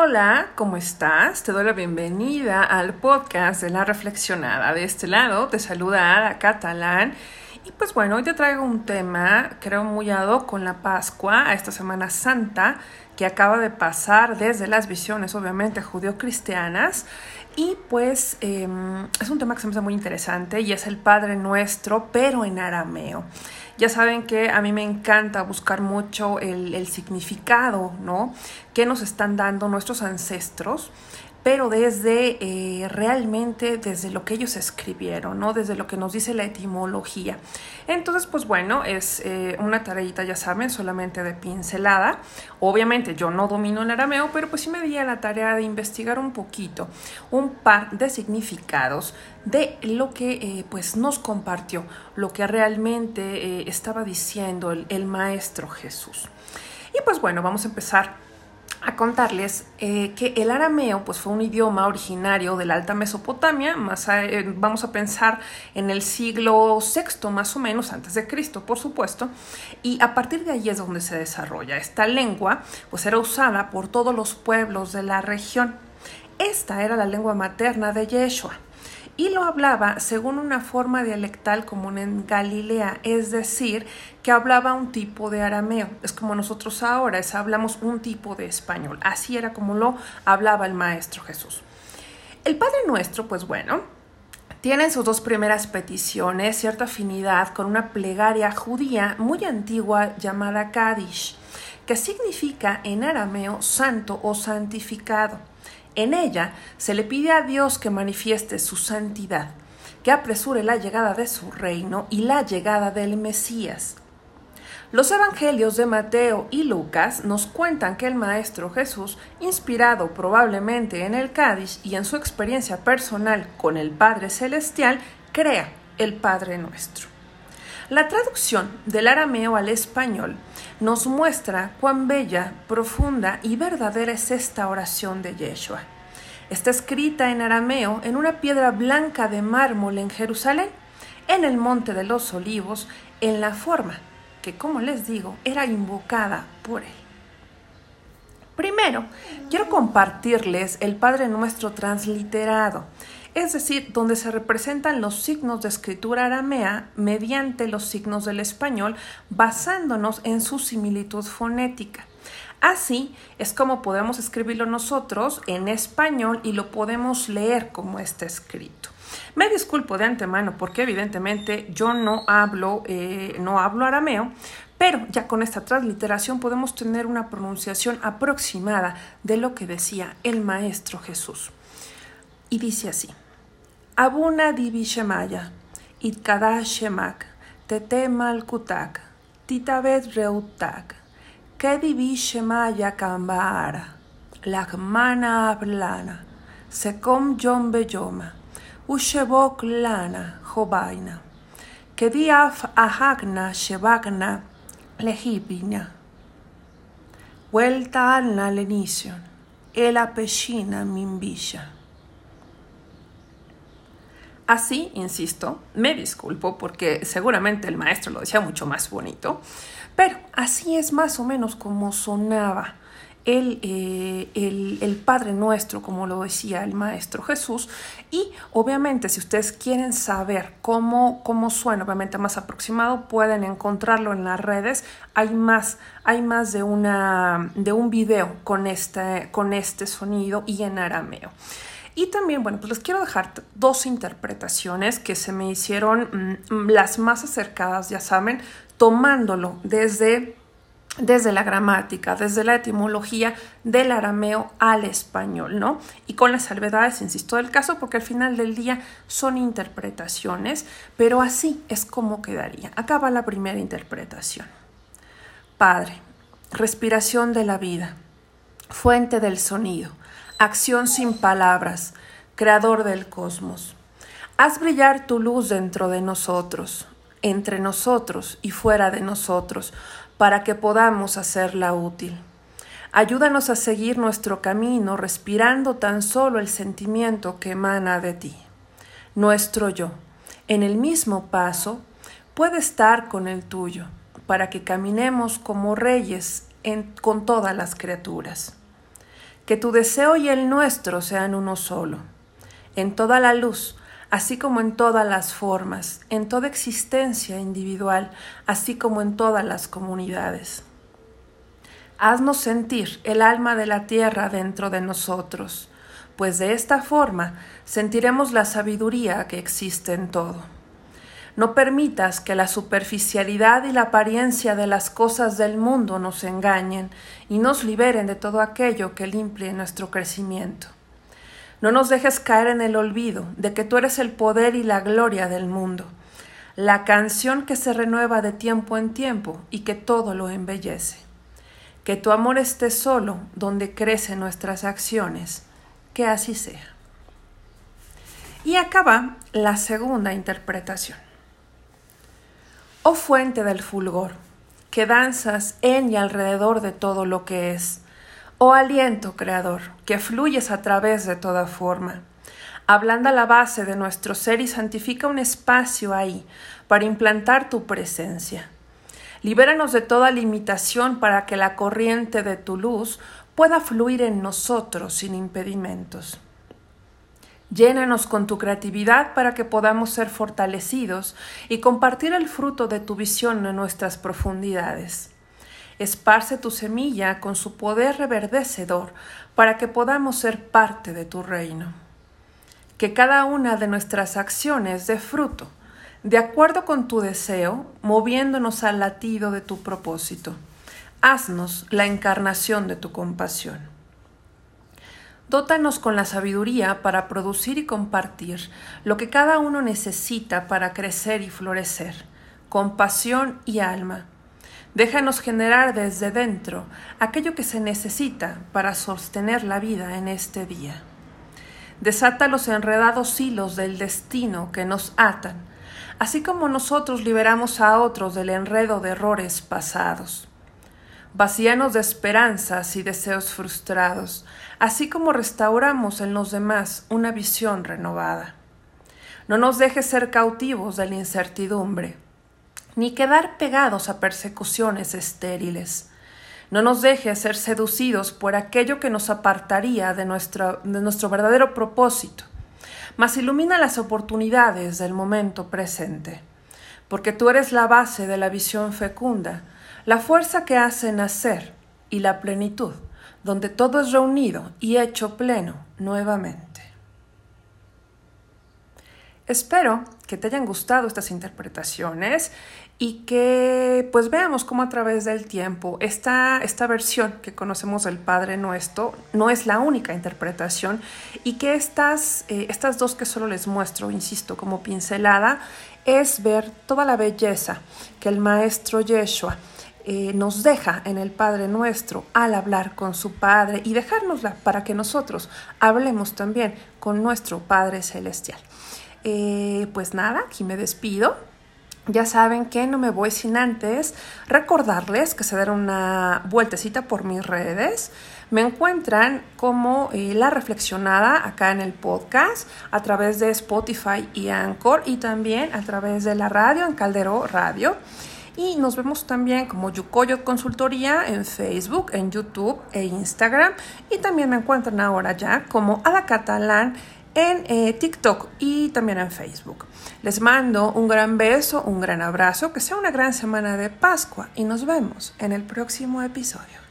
Hola, ¿cómo estás? Te doy la bienvenida al podcast de La Reflexionada. De este lado te saluda Ada Catalán. Y pues bueno, hoy te traigo un tema, creo muy ado con la Pascua, a esta Semana Santa, que acaba de pasar desde las visiones, obviamente, judío-cristianas. Y pues em, es un tema que se me hace muy interesante y es el Padre Nuestro, pero en arameo. Ya saben que a mí me encanta buscar mucho el, el significado, ¿no? Que nos están dando nuestros ancestros pero desde eh, realmente desde lo que ellos escribieron, ¿no? Desde lo que nos dice la etimología. Entonces, pues bueno, es eh, una tareita, ya saben, solamente de pincelada. Obviamente yo no domino el arameo, pero pues sí me di a la tarea de investigar un poquito, un par de significados de lo que eh, pues nos compartió, lo que realmente estaba diciendo el, el maestro Jesús. Y pues bueno, vamos a empezar a contarles eh, que el arameo pues, fue un idioma originario de la Alta Mesopotamia, más eh, vamos a pensar en el siglo VI más o menos, antes de Cristo, por supuesto, y a partir de allí es donde se desarrolla. Esta lengua pues, era usada por todos los pueblos de la región. Esta era la lengua materna de Yeshua y lo hablaba según una forma dialectal común en Galilea, es decir, que hablaba un tipo de arameo. Es como nosotros ahora, es, hablamos un tipo de español. Así era como lo hablaba el Maestro Jesús. El Padre Nuestro, pues bueno, tiene en sus dos primeras peticiones cierta afinidad con una plegaria judía muy antigua llamada Kadish, que significa en arameo santo o santificado. En ella se le pide a Dios que manifieste su santidad, que apresure la llegada de su reino y la llegada del Mesías. Los evangelios de Mateo y Lucas nos cuentan que el Maestro Jesús, inspirado probablemente en el Cádiz y en su experiencia personal con el Padre Celestial, crea el Padre Nuestro. La traducción del arameo al español nos muestra cuán bella, profunda y verdadera es esta oración de Yeshua. Está escrita en arameo en una piedra blanca de mármol en Jerusalén, en el Monte de los Olivos, en la forma que, como les digo, era invocada por él. Primero, quiero compartirles el Padre Nuestro transliterado es decir, donde se representan los signos de escritura aramea mediante los signos del español, basándonos en su similitud fonética. Así es como podemos escribirlo nosotros en español y lo podemos leer como está escrito. Me disculpo de antemano porque evidentemente yo no hablo, eh, no hablo arameo, pero ya con esta transliteración podemos tener una pronunciación aproximada de lo que decía el Maestro Jesús. Y dice así. Abuna divi shemaya, shemak, tete malkutak, titabet reutak, que divi shemaya kambara, lagmana ablana, sekom yom beyoma, ushebok lana jobaina, que diaf ahagna shebagna lejibina. Vuelta alna lenision, el apeshina mimbisha. Así, insisto, me disculpo porque seguramente el maestro lo decía mucho más bonito, pero así es más o menos como sonaba el, eh, el, el, Padre Nuestro, como lo decía el Maestro Jesús. Y obviamente, si ustedes quieren saber cómo, cómo suena, obviamente más aproximado, pueden encontrarlo en las redes. Hay más, hay más de, una, de un video con este, con este sonido y en arameo. Y también, bueno, pues les quiero dejar dos interpretaciones que se me hicieron mm, las más acercadas, ya saben, tomándolo desde, desde la gramática, desde la etimología del arameo al español, ¿no? Y con las salvedades, insisto, del caso, porque al final del día son interpretaciones, pero así es como quedaría. Acá va la primera interpretación. Padre, respiración de la vida, fuente del sonido acción sin palabras, creador del cosmos. Haz brillar tu luz dentro de nosotros, entre nosotros y fuera de nosotros, para que podamos hacerla útil. Ayúdanos a seguir nuestro camino respirando tan solo el sentimiento que emana de ti. Nuestro yo, en el mismo paso, puede estar con el tuyo, para que caminemos como reyes con todas las criaturas que tu deseo y el nuestro sean uno solo, en toda la luz, así como en todas las formas, en toda existencia individual, así como en todas las comunidades. Haznos sentir el alma de la tierra dentro de nosotros, pues de esta forma sentiremos la sabiduría que existe en todo. No permitas que la superficialidad y la apariencia de las cosas del mundo nos engañen y nos liberen de todo aquello que limpie nuestro crecimiento. No nos dejes caer en el olvido de que tú eres el poder y la gloria del mundo, la canción que se renueva de tiempo en tiempo y que todo lo embellece. Que tu amor esté solo donde crecen nuestras acciones, que así sea. Y acaba la segunda interpretación. Oh fuente del fulgor, que danzas en y alrededor de todo lo que es, Oh aliento creador, que fluyes a través de toda forma. Ablanda la base de nuestro ser y santifica un espacio ahí para implantar tu presencia. Libéranos de toda limitación para que la corriente de tu luz pueda fluir en nosotros sin impedimentos. Llénanos con tu creatividad para que podamos ser fortalecidos y compartir el fruto de tu visión en nuestras profundidades esparce tu semilla con su poder reverdecedor para que podamos ser parte de tu reino. Que cada una de nuestras acciones dé fruto, de acuerdo con tu deseo, moviéndonos al latido de tu propósito. Haznos la encarnación de tu compasión. Dótanos con la sabiduría para producir y compartir lo que cada uno necesita para crecer y florecer, compasión y alma Déjanos generar desde dentro aquello que se necesita para sostener la vida en este día. Desata los enredados hilos del destino que nos atan, así como nosotros liberamos a otros del enredo de errores pasados. Vacíanos de esperanzas y deseos frustrados, así como restauramos en los demás una visión renovada. No nos dejes ser cautivos de la incertidumbre ni quedar pegados a persecuciones estériles. No nos deje ser seducidos por aquello que nos apartaría de nuestro, de nuestro verdadero propósito, mas ilumina las oportunidades del momento presente, porque tú eres la base de la visión fecunda, la fuerza que hace nacer y la plenitud, donde todo es reunido y hecho pleno nuevamente. Espero que te hayan gustado estas interpretaciones y que pues veamos cómo a través del tiempo esta, esta versión que conocemos del Padre Nuestro no es la única interpretación y que estas, eh, estas dos que solo les muestro, insisto, como pincelada, es ver toda la belleza que el Maestro Yeshua eh, nos deja en el Padre Nuestro al hablar con su Padre y dejárnosla para que nosotros hablemos también con nuestro Padre Celestial. Eh, pues nada, aquí me despido ya saben que no me voy sin antes recordarles que se den una vueltecita por mis redes. Me encuentran como eh, La Reflexionada acá en el podcast a través de Spotify y Anchor y también a través de la radio en Caldero Radio. Y nos vemos también como Yucoyo Consultoría en Facebook, en YouTube e Instagram. Y también me encuentran ahora ya como Ada Catalán en eh, TikTok y también en Facebook. Les mando un gran beso, un gran abrazo, que sea una gran semana de Pascua y nos vemos en el próximo episodio.